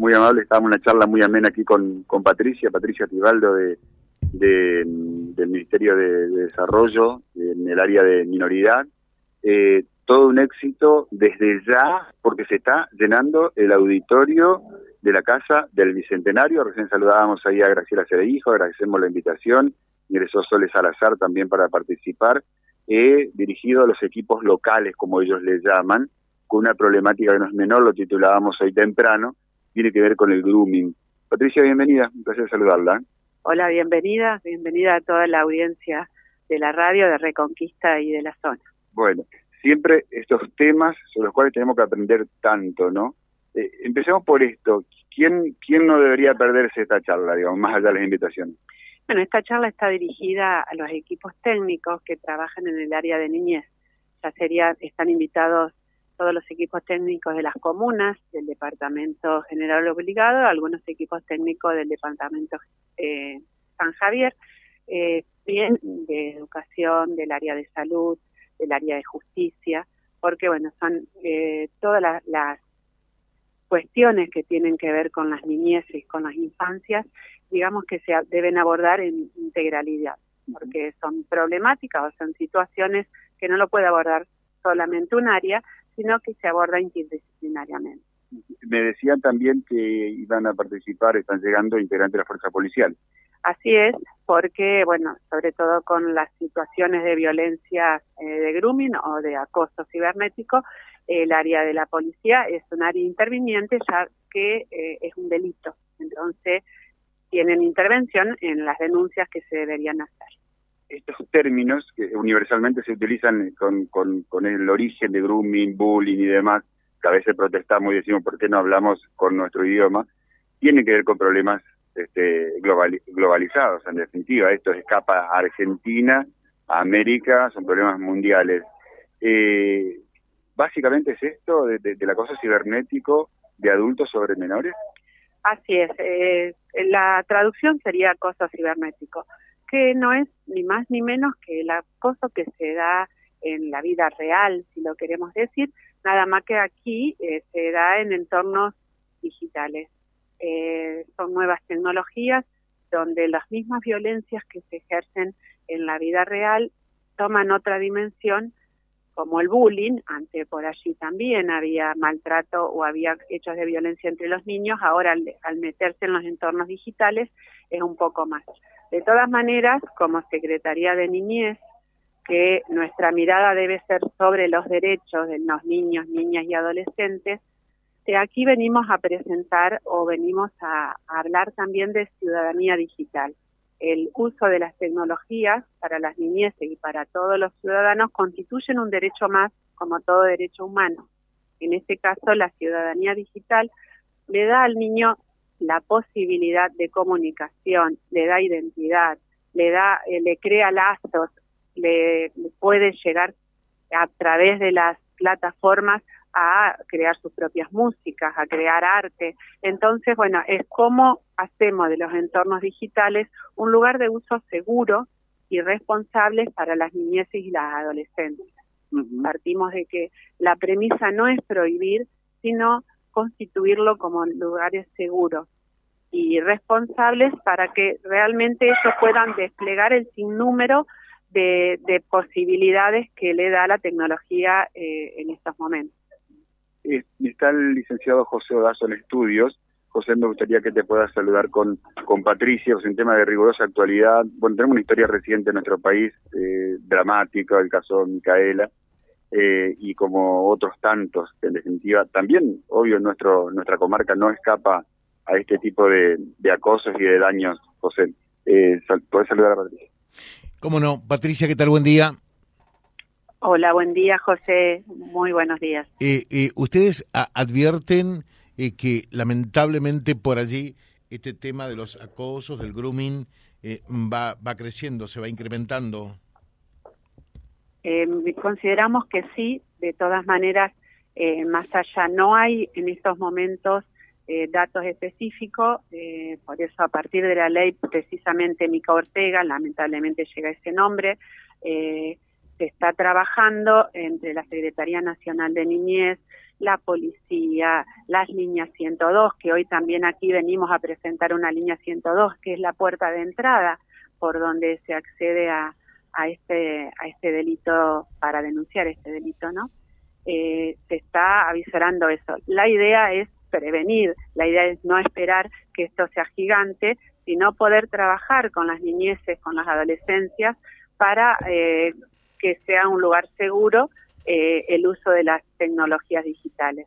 muy amable. Estábamos en una charla muy amena aquí con, con Patricia, Patricia Tibaldo de, del Ministerio de, Desarrollo en el área de minoridad. Eh, todo un éxito desde ya porque se está llenando el auditorio de la Casa del Bicentenario. Recién saludábamos ahí a Graciela Cereijo, agradecemos la invitación. Ingresó Soles Salazar también para participar. He dirigido a los equipos locales, como ellos les llaman, con una problemática que no es menor, lo titulábamos hoy temprano, tiene que ver con el grooming. Patricia, bienvenida, un placer saludarla. Hola, bienvenida, bienvenida a toda la audiencia de la radio, de Reconquista y de la zona. Bueno, siempre estos temas sobre los cuales tenemos que aprender tanto, ¿no? Eh, empecemos por esto. ¿Quién, ¿Quién no debería perderse esta charla, digamos, más allá de las invitaciones? Bueno, esta charla está dirigida a los equipos técnicos que trabajan en el área de niñez. Ya sería, están invitados todos los equipos técnicos de las comunas, del Departamento General Obligado, algunos equipos técnicos del Departamento eh, San Javier, eh, bien de educación, del área de salud, del área de justicia, porque bueno, son eh, todas las, las cuestiones que tienen que ver con las niñeces, con las infancias, digamos que se deben abordar en integralidad, porque son problemáticas o son situaciones que no lo puede abordar solamente un área, sino que se aborda interdisciplinariamente. Me decían también que iban a participar, están llegando integrantes de la fuerza policial. Así es, porque, bueno, sobre todo con las situaciones de violencia eh, de grooming o de acoso cibernético, el área de la policía es un área interviniente ya que eh, es un delito. Entonces, tienen intervención en las denuncias que se deberían hacer. Estos términos que universalmente se utilizan con, el origen de grooming, bullying y demás, que a veces protestamos y decimos por qué no hablamos con nuestro idioma, tienen que ver con problemas este, globalizados, en definitiva. Esto escapa a Argentina, a América, son problemas mundiales. Eh, básicamente es esto de, de, del acoso cibernético de adultos sobre menores. Así es, eh, la traducción sería acoso cibernético, que no es ni más ni menos que el acoso que se da en la vida real, si lo queremos decir, nada más que aquí eh, se da en entornos digitales. Eh, son nuevas tecnologías donde las mismas violencias que se ejercen en la vida real toman otra dimensión como el bullying, ante por allí también había maltrato o había hechos de violencia entre los niños, ahora al, meterse en los entornos digitales es un poco más. De todas maneras, como Secretaría de Niñez, que nuestra mirada debe ser sobre los derechos de los niños, niñas y adolescentes, aquí venimos a presentar o venimos a hablar también de ciudadanía digital el uso de las tecnologías para las niñeces y para todos los ciudadanos constituyen un derecho más como todo derecho humano. En este caso, la ciudadanía digital le da al niño la posibilidad de comunicación, le da identidad, le da, eh, le crea lazos, le puede llegar a través de las plataformas a crear sus propias músicas, a crear arte. Entonces, bueno, es como hacemos de los entornos digitales un lugar de uso seguro y responsable para las niñeces y las adolescentes. Partimos de que la premisa no es prohibir, sino constituirlo como lugares seguros y responsables para que realmente ellos puedan desplegar el sinnúmero de, de posibilidades que le da la tecnología eh, en estos momentos está el licenciado José Odazo en estudios. José, me gustaría que te puedas saludar con, con Patricia, es un tema de rigurosa actualidad. Bueno, tenemos una historia reciente en nuestro país, eh, dramática, el caso de Micaela, eh, y como otros tantos, en definitiva, también, obvio, nuestro, nuestra comarca no escapa a este tipo de, de acosos y de daños, José. Eh, ¿Puedes saludar a Patricia? Cómo no. Patricia, ¿qué tal? Buen día. Hola, buen día, José. Muy buenos días. Eh, eh, Ustedes advierten eh, que lamentablemente por allí este tema de los acosos, del grooming, va, va creciendo, se va incrementando. consideramos que sí, de todas maneras, más allá no hay en estos momentos datos específicos, por eso a partir de la ley precisamente Mica Ortega, lamentablemente llega ese nombre, se está trabajando entre la Secretaría Nacional de Niñez, la policía, las líneas 102, que hoy también aquí venimos a presentar una línea 102, que es la puerta de entrada por donde se accede a, a este a este delito para denunciar este delito, ¿no? Eh, se está avisorando eso. La idea es prevenir, la idea es no esperar que esto sea gigante, sino poder trabajar con las niñeces, con las adolescencias, para eh, que sea un lugar seguro eh, el uso de las tecnologías digitales.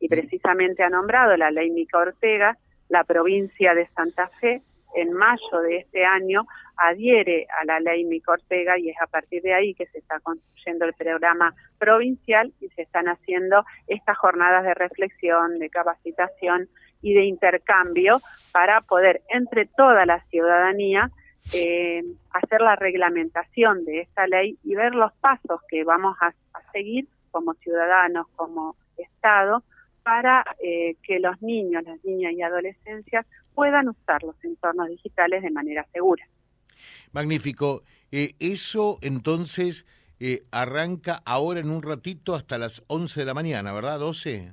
Y precisamente ha nombrado la ley Mica Ortega, la provincia de Santa Fe, en mayo de este año adhiere a la ley Mica Ortega y es a partir de ahí que se está construyendo el programa provincial y se están haciendo estas jornadas de reflexión, de capacitación y de intercambio para poder entre toda la ciudadanía eh, hacer la reglamentación de esta ley y ver los pasos que vamos a, seguir como ciudadanos, como Estado, para eh, que los niños, las niñas y adolescencias puedan usar los entornos digitales de manera segura. Magnífico. Eh, eso entonces arranca ahora en un ratito hasta las 11 de la mañana, ¿verdad? 12.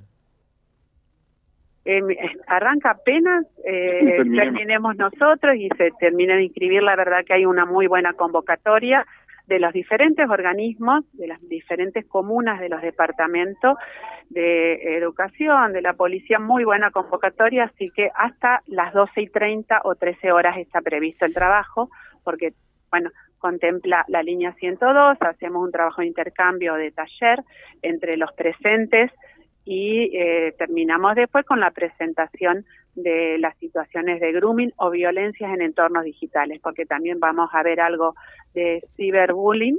Eh, arranca apenas eh, terminemos nosotros y se termina de inscribir. La verdad que hay una muy buena convocatoria de los diferentes organismos, de las diferentes comunas de los departamentos de educación, de la policía, muy buena convocatoria, así que hasta las 12 y 30 o 13 horas está previsto el trabajo, porque, bueno, contempla la línea 102, hacemos un trabajo de intercambio de taller entre los presentes y eh, terminamos después con la presentación de las situaciones de grooming o violencias en entornos digitales, porque también vamos a ver algo de ciberbullying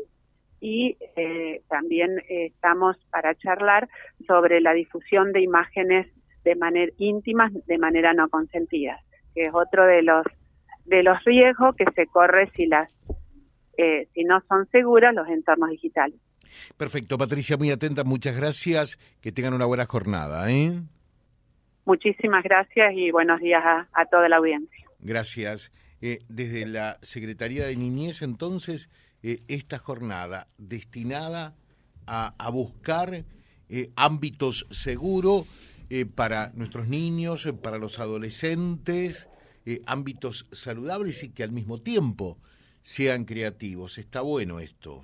y eh, también eh, estamos para charlar sobre la difusión de imágenes de manera íntimas de manera no consentida, que es otro de los de los riesgos que se corre si las si no son seguras los entornos digitales. Perfecto, Patricia, muy atenta, muchas gracias, que tengan una buena jornada. ¿eh? Muchísimas gracias y buenos días a, toda la audiencia. Gracias. Eh, desde la Secretaría de Niñez, entonces, eh, esta jornada destinada a, a buscar eh, ámbitos seguros para nuestros niños, para los adolescentes, ámbitos saludables y que al mismo tiempo sean creativos. Está bueno esto.